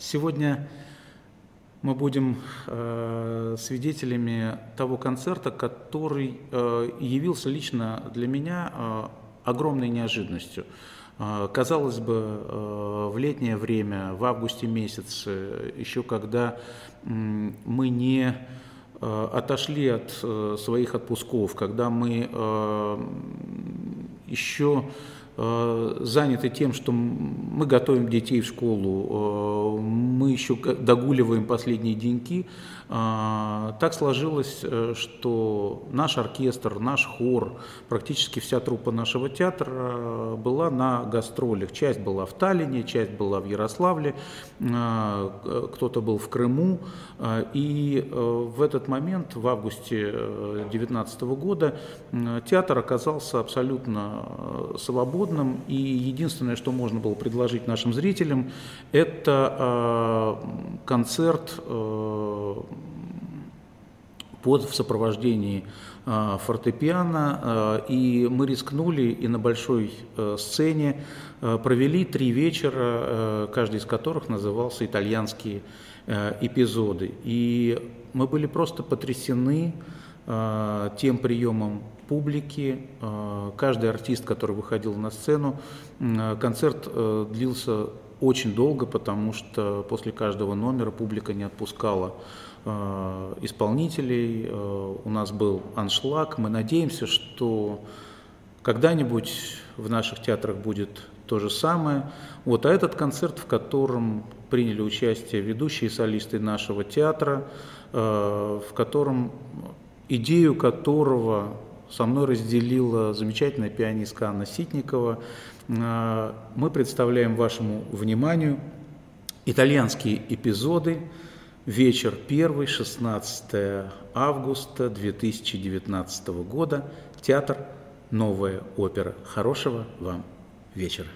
Сегодня мы будем э, свидетелями того концерта, который э, явился лично для меня э, огромной неожиданностью. Э, казалось бы, э, в летнее время, в августе месяце, еще когда э, мы не э, отошли от э, своих отпусков, когда мы э, еще заняты тем, что мы готовим детей в школу, э, мы еще догуливаем последние деньки. Э, так сложилось, что наш оркестр, наш хор, практически вся труппа нашего театра была на гастролях. Часть была в Таллине, часть была в Ярославле, кто-то был в Крыму. И в этот момент, в августе 2019 года, театр оказался абсолютно свободным и единственное, что можно было предложить нашим зрителям, это э, концерт э, под в сопровождении э, фортепиано, э, и мы рискнули и на большой э, сцене провели три вечера, каждый из которых назывался «Итальянские эпизоды». И мы были просто потрясены тем приемом публики. Каждый артист, который выходил на сцену, концерт длился очень долго, потому что после каждого номера публика не отпускала исполнителей. У нас был аншлаг. Мы надеемся, что когда-нибудь в наших театрах будет то же самое. Вот, а этот концерт, в котором приняли участие ведущие солисты нашего театра, в котором идею которого со мной разделила замечательная пианистка Анна Ситникова. Мы представляем вашему вниманию итальянские эпизоды Вечер 1, 16 августа 2019 года. Театр «Новая опера». Хорошего вам вечера.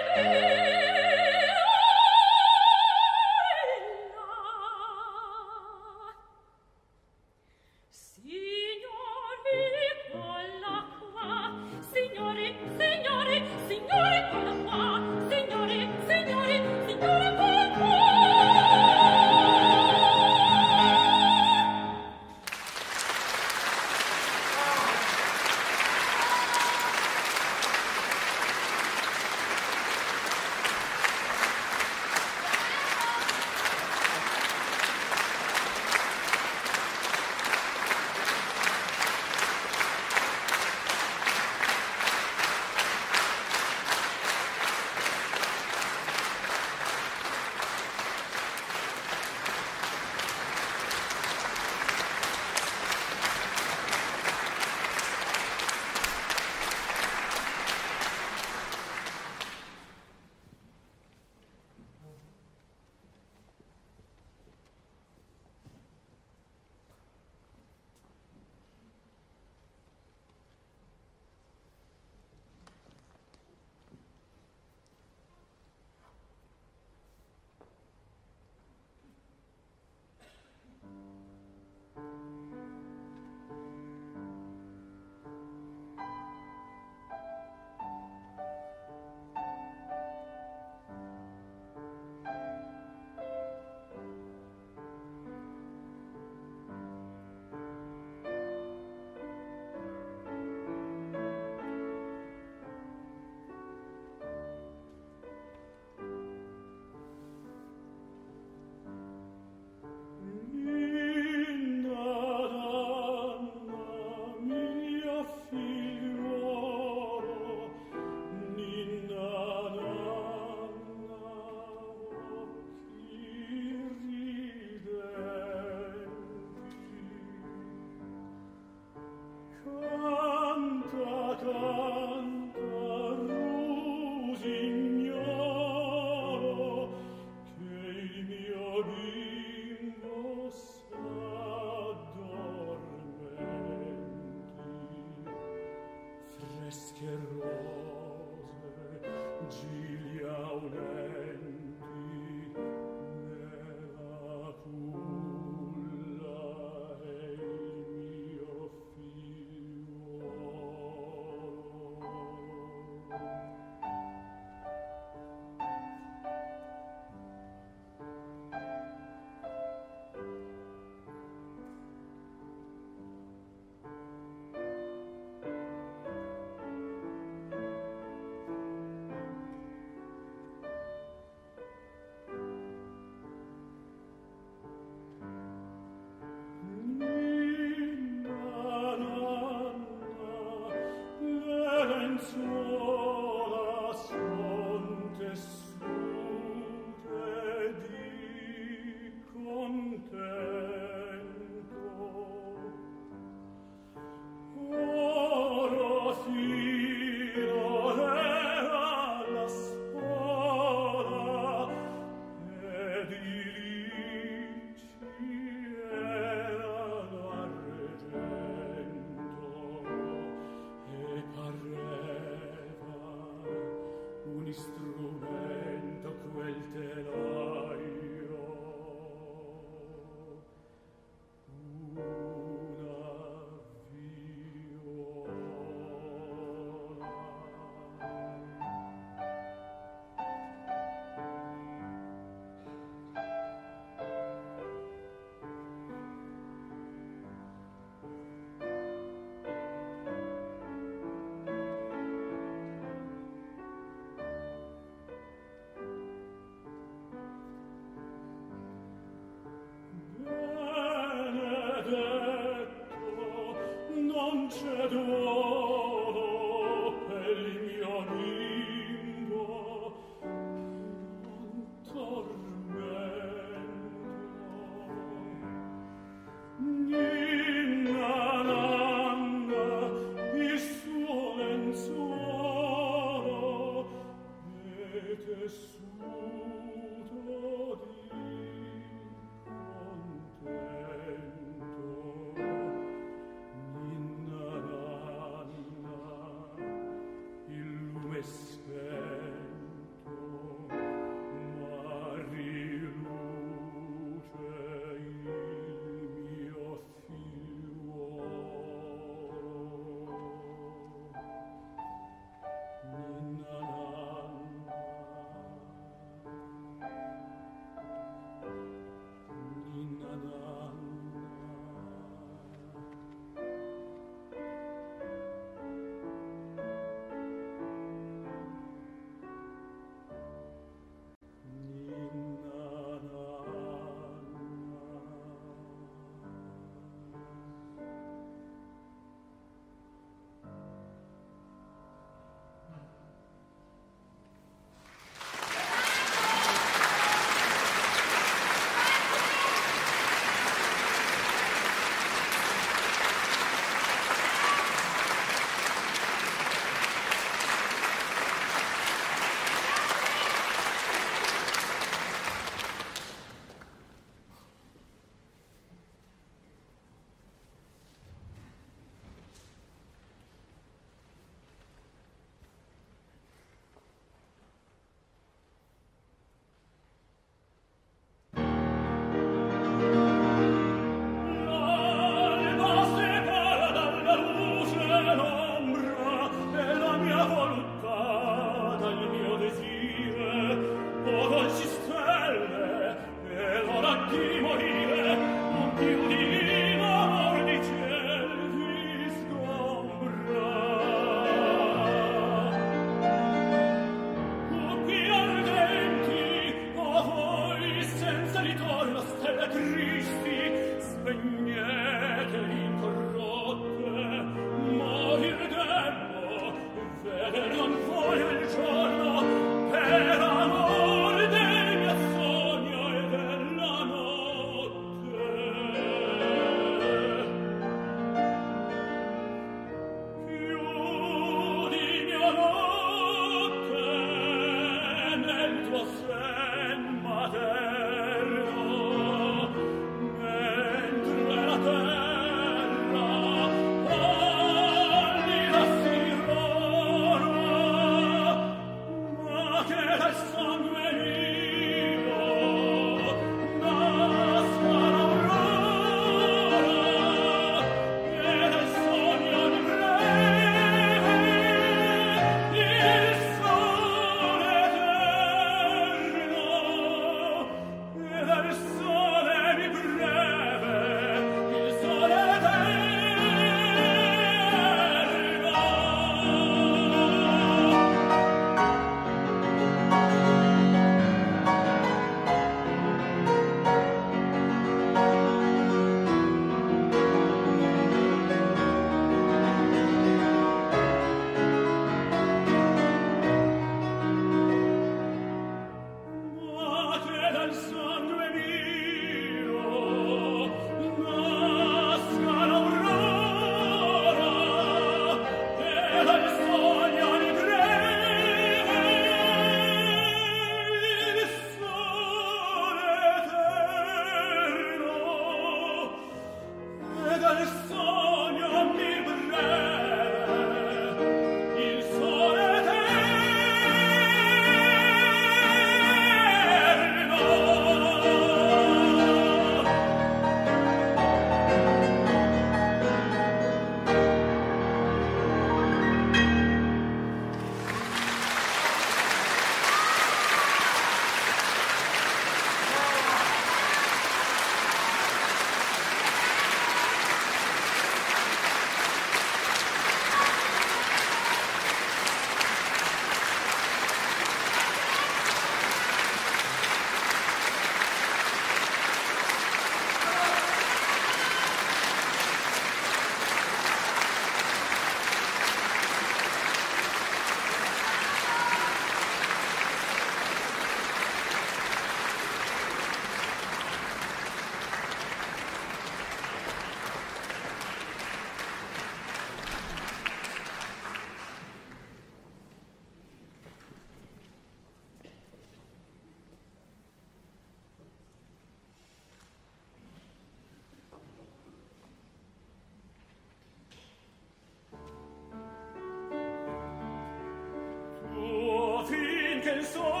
so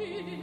you.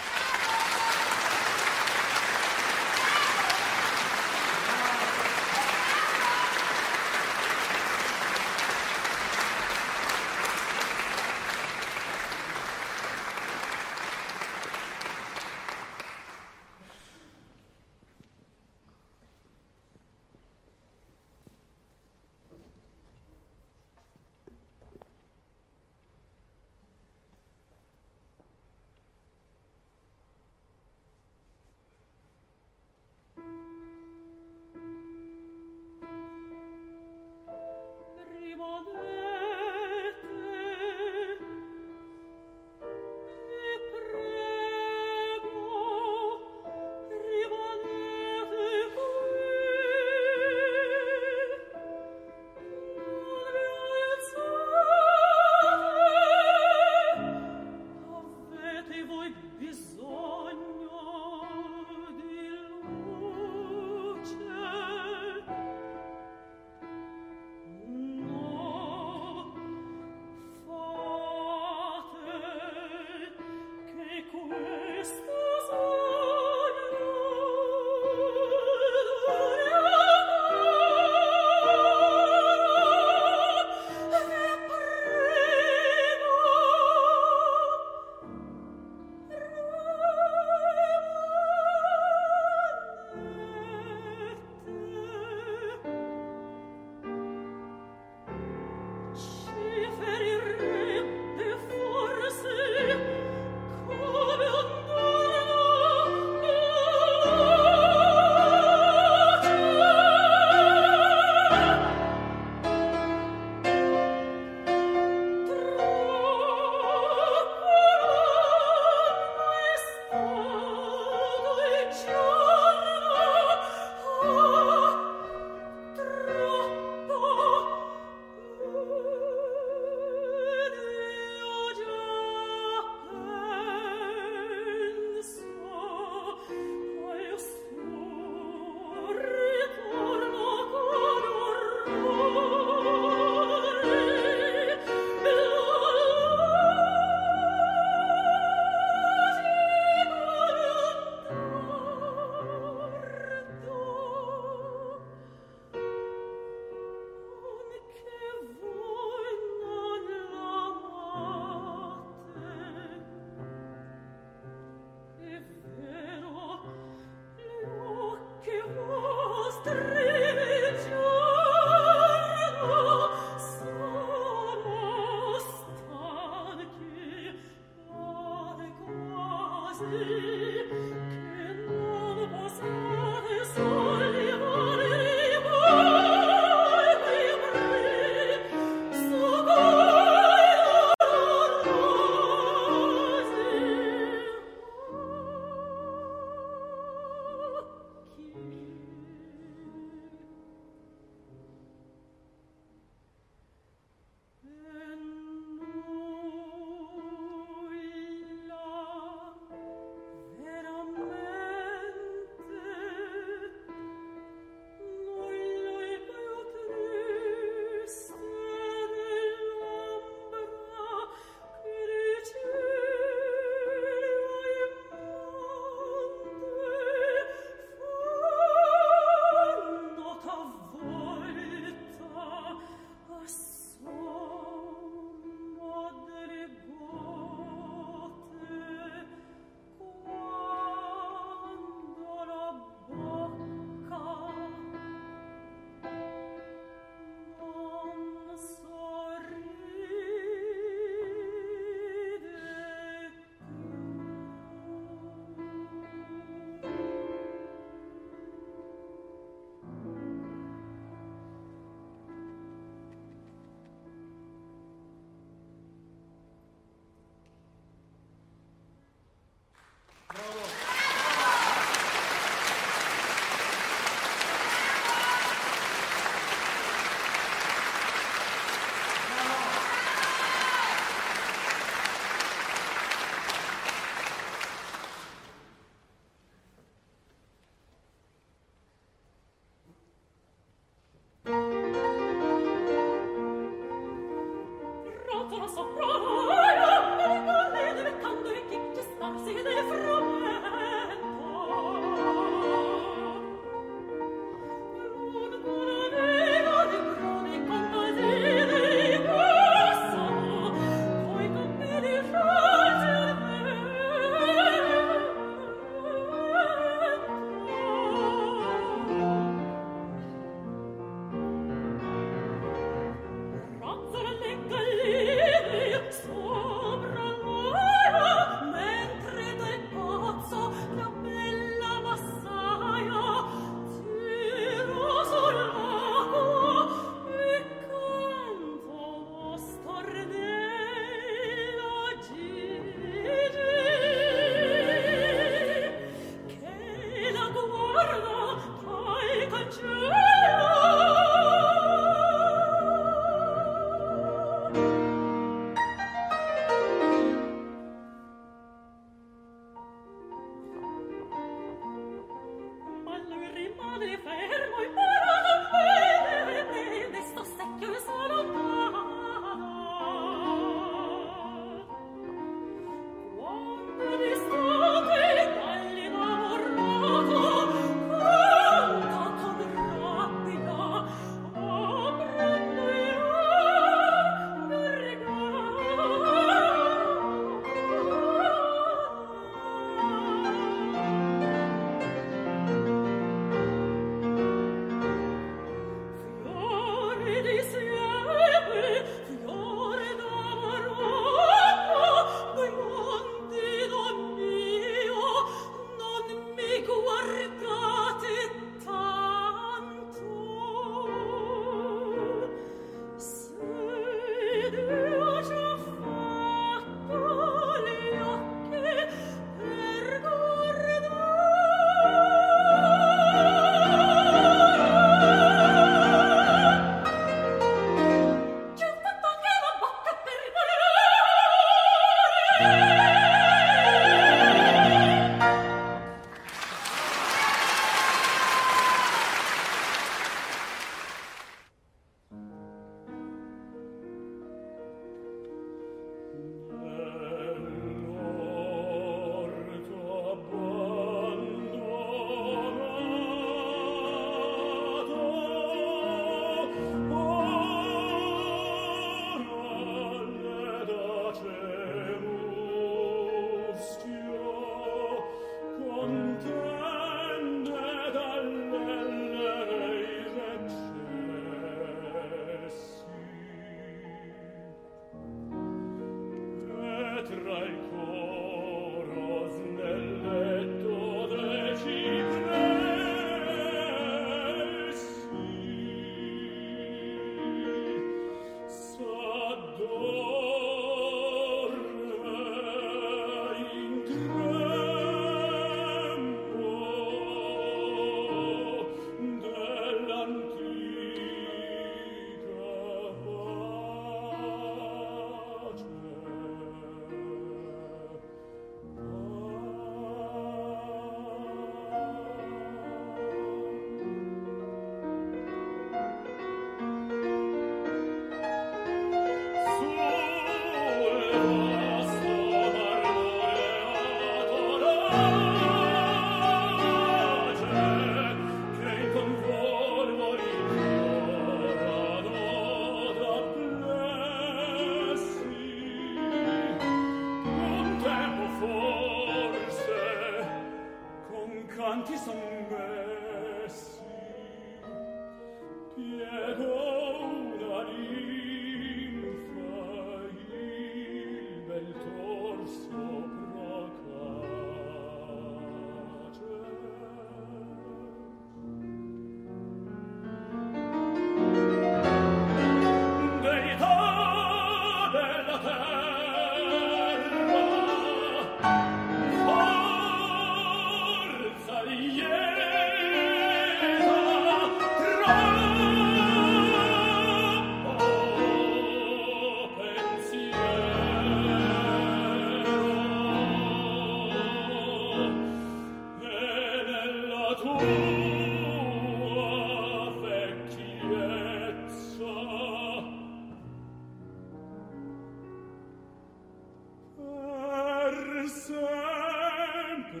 sempre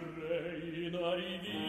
in ai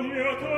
mia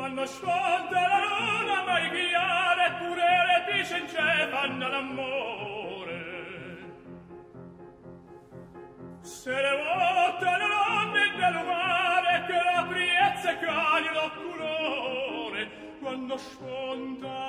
quando ascolta la luna mai ghiare pure le dice in cefanna l'amore. Se le vuota le donne del mare che la priezza cani l'occulore quando sponta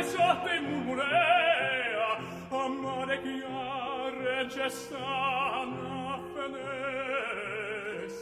pesate murmurea amare chiare gestana fenes